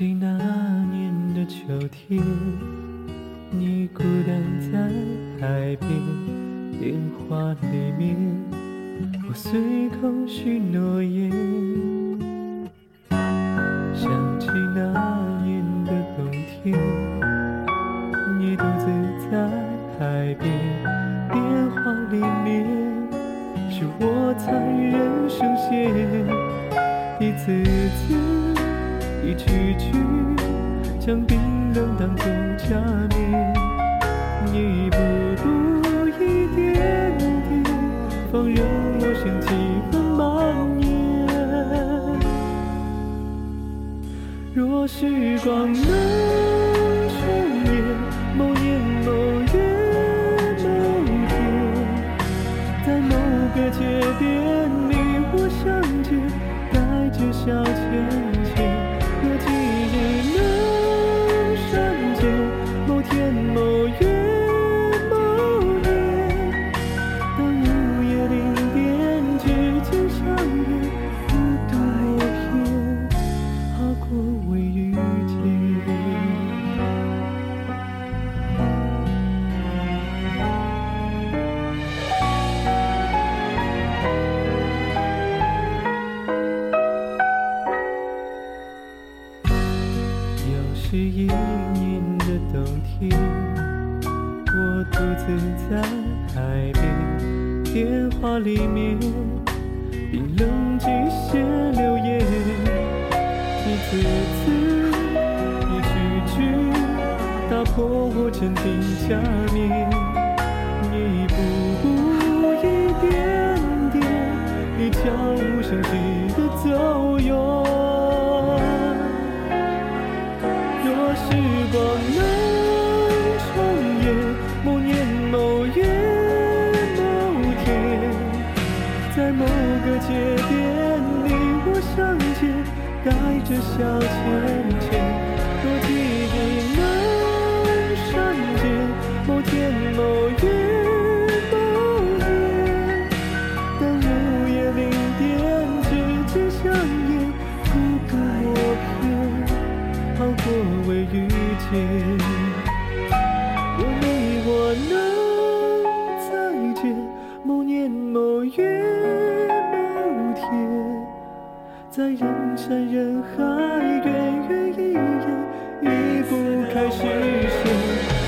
起那年的秋天，你孤单在海边，电话里面我随口许诺言。想起那年的冬天，你独自在海边，电话里面是我残忍声线，一次次。一曲曲将冰冷当作假面，一步步一点点放任我生气和蔓延。若时光能是一年的冬天，我独自在海边，电话里面冰冷机我镇定假面，一步步，一点点，你悄无声息的走远。若时光能重演，某年某月某天，在某个街边，你我相见，带着笑浅在人山人海，远远一眼，已不开视线。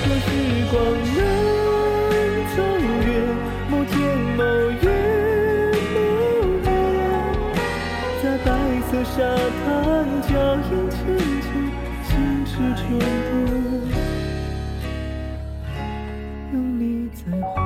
若时光能走远，某天某月某年，在白色沙滩，脚印浅浅。心事重多，有你在怀。